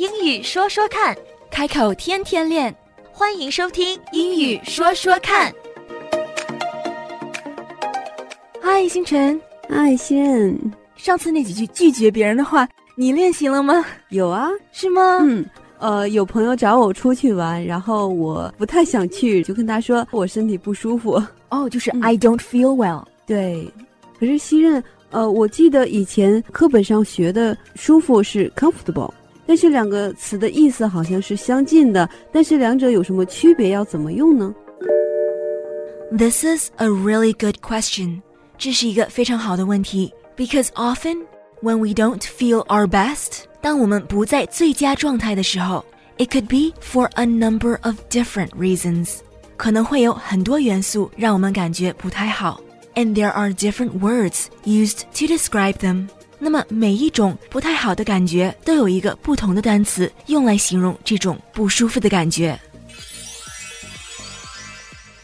英语说说看，开口天天练。欢迎收听《英语说说看》。嗨，星辰。嗨，新任。上次那几句拒绝别人的话，你练习了吗？有啊，是吗？嗯，呃，有朋友找我出去玩，然后我不太想去，就跟他说我身体不舒服。哦，就是 I don't feel well。对，可是西任，呃，我记得以前课本上学的舒服是 comfortable，但是两个词的意思好像是相近的，但是两者有什么区别？要怎么用呢？This is a really good question。这是一个非常好的问题，because often when we don't feel our best，当我们不在最佳状态的时候，it could be for a number of different reasons，可能会有很多元素让我们感觉不太好。and there are different words used to describe them. 那么每一种不太好的感觉都有一个不同的单词用来形容这种不舒服的感觉。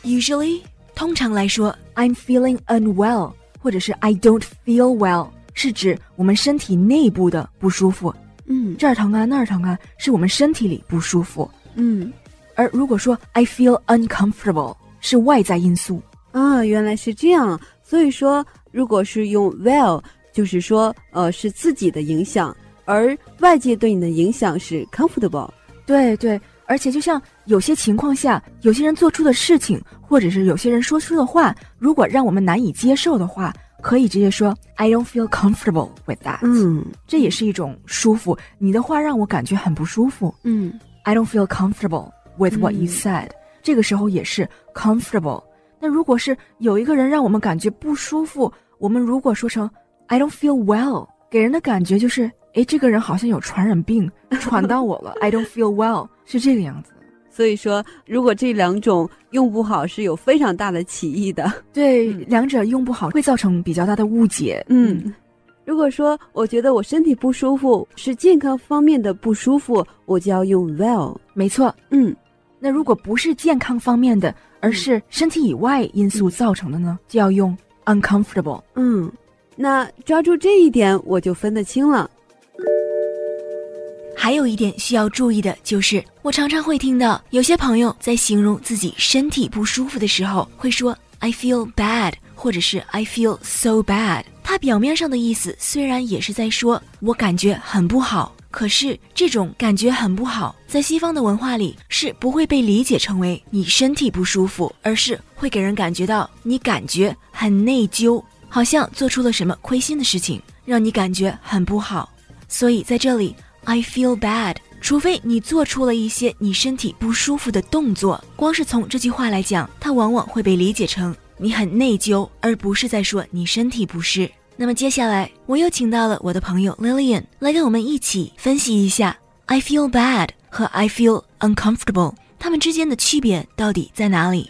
Usually，通常来说，I'm feeling unwell，或者是 I don't feel well，是指我们身体内部的不舒服。嗯，这儿疼啊，那儿疼啊，是我们身体里不舒服。嗯，而如果说 I feel uncomfortable，是外在因素。啊，原来是这样。所以说，如果是用 well，就是说，呃，是自己的影响，而外界对你的影响是 comfortable。对对，而且就像有些情况下，有些人做出的事情，或者是有些人说出的话，如果让我们难以接受的话，可以直接说 I don't feel comfortable with that。嗯，这也是一种舒服。你的话让我感觉很不舒服。嗯，I don't feel comfortable with what you said。这个时候也是 comfortable。那如果是有一个人让我们感觉不舒服，我们如果说成 I don't feel well，给人的感觉就是，哎，这个人好像有传染病，传到我了。I don't feel well 是这个样子。所以说，如果这两种用不好，是有非常大的歧义的。对，两者用不好会造成比较大的误解。嗯，如果说我觉得我身体不舒服，是健康方面的不舒服，我就要用 well。没错。嗯，那如果不是健康方面的。而是身体以外因素造成的呢，就要用 uncomfortable。嗯，那抓住这一点，我就分得清了。还有一点需要注意的就是，我常常会听到有些朋友在形容自己身体不舒服的时候，会说 I feel bad，或者是 I feel so bad。它表面上的意思虽然也是在说我感觉很不好。可是这种感觉很不好，在西方的文化里是不会被理解成为你身体不舒服，而是会给人感觉到你感觉很内疚，好像做出了什么亏心的事情，让你感觉很不好。所以在这里，I feel bad，除非你做出了一些你身体不舒服的动作，光是从这句话来讲，它往往会被理解成你很内疚，而不是在说你身体不适。那么接下来，我又请到了我的朋友 Lillian 来跟我们一起分析一下 "I feel bad" 和 "I feel uncomfortable" 它们之间的区别到底在哪里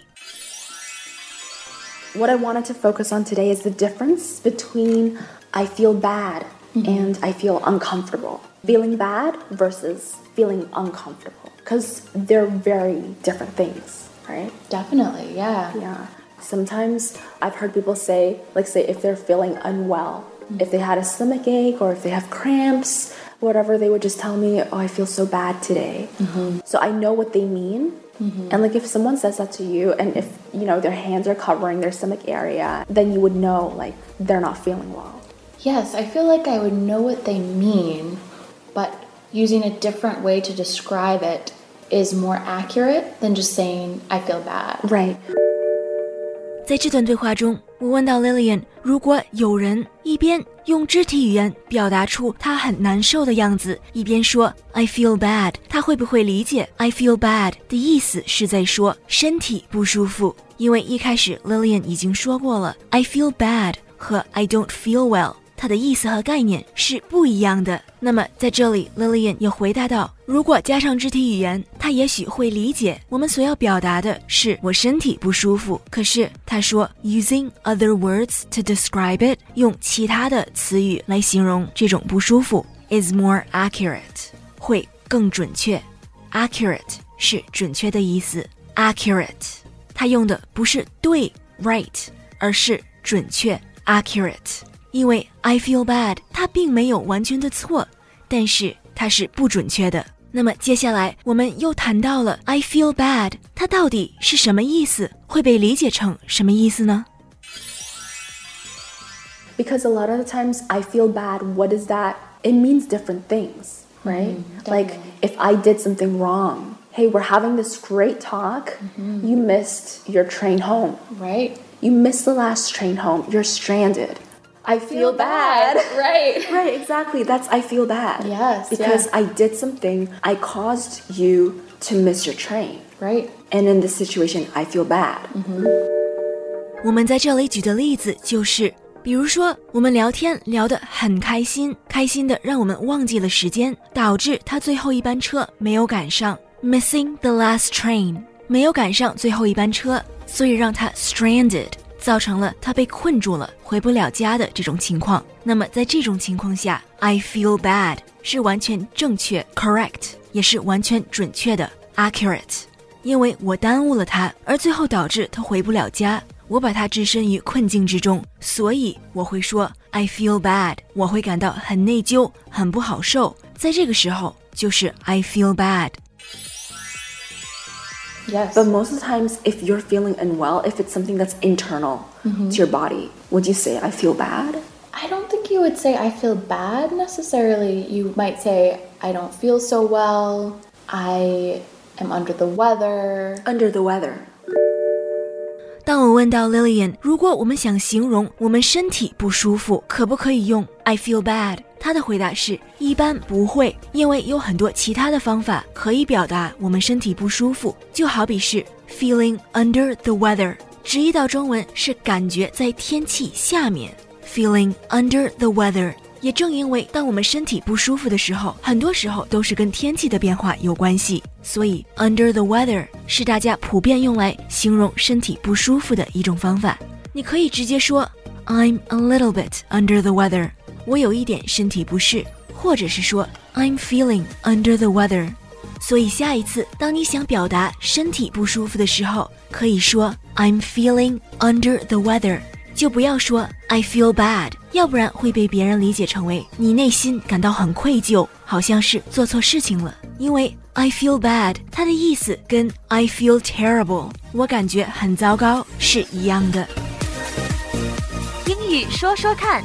？What I wanted to focus on today is the difference between I feel bad and I feel uncomfortable. Feeling bad versus feeling uncomfortable. Because they're very different things, right? Definitely, yeah. Yeah. Sometimes I've heard people say, like, say, if they're feeling unwell, mm-hmm. if they had a stomach ache or if they have cramps, whatever, they would just tell me, oh, I feel so bad today. Mm-hmm. So I know what they mean. Mm-hmm. And like if someone says that to you and if you know their hands are covering their stomach area, then you would know like they're not feeling well. Yes, I feel like I would know what they mean, but using a different way to describe it is more accurate than just saying I feel bad. Right. 在这段对话中，我问到 Lillian，如果有人一边 用肢体语言表达出他很难受的样子，一边说 I feel bad，他会不会理解 I feel bad 的意思是在说身体不舒服？因为一开始 Lillian 已经说过了，I feel bad 和 I don't feel well。它的意思和概念是不一样的。那么在这里，Lillian 又回答道：“如果加上肢体语言，他也许会理解我们所要表达的是我身体不舒服。可是他说，using other words to describe it，用其他的词语来形容这种不舒服，is more accurate，会更准确。accurate 是准确的意思，accurate，他用的不是对 right，而是准确 accurate。”因为 I feel bad，它并没有完全的错，但是它是不准确的。 那么接下来我们又谈到了 I feel bad，它到底是什么意思？会被理解成什么意思呢？ Because a lot of the times I feel bad, what is that? It means different things, right? like definitely. if I did something wrong, hey, we're having this great talk, you missed your train home. Right? You missed the last train home, you're stranded. I feel, bad. Right. Right, exactly. That's I feel bad. Yes, Because yeah. I did something, I caused you to miss your train. Right. And in this situation, I feel bad. 我们在这里举的例子就是，比如说我们聊天聊得很开心，开心的让我们忘记了时间，导致他最后一班车没有赶上，missing the last train，没有赶上最后一班车，所以让他 stranded，造成了他被困住了， 回不了家的这种情况。那么在这种情况下，I feel bad 是完全正确 correct，也是完全准确的 accurate。因为我耽误了他，而最后导致他回不了家，我把他置身于困境之中，所以我会说 I feel bad，我会感到很内疚，很不好受。在这个时候，就是 I feel bad。Yes. But most of the times, if you're feeling unwell, if it's something that's internal to your body, would you say, I feel bad? I don't think you would say I feel bad necessarily. You might say I don't feel so well. I am under the weather. Under the weather. 当我问到 Lillian，如果我们想形容我们身体不舒服，可不可以用 I feel bad？ 他的回答是一般不会，因为有很多其他的方法可以表达我们身体不舒服，就好比是 feeling under the weather，直译到中文是感觉在天气下面，feeling under the weather。也正因为当我们身体不舒服的时候，很多时候都是跟天气的变化有关系，所以 under the weather 是大家普遍用来形容身体不舒服的一种方法。你可以直接说 I'm a little bit under the weather，我有一点身体不适，或者是说 I'm feeling under the weather。所以下一次当你想表达身体不舒服的时候，可以说 I'm feeling under the weather。就不要说 I feel bad，要不然会被别人理解成为你内心感到很愧疚，好像是做错事情了。因为 I feel bad，它的意思跟 I feel terrible，我感觉很糟糕是一样的。英语说说看，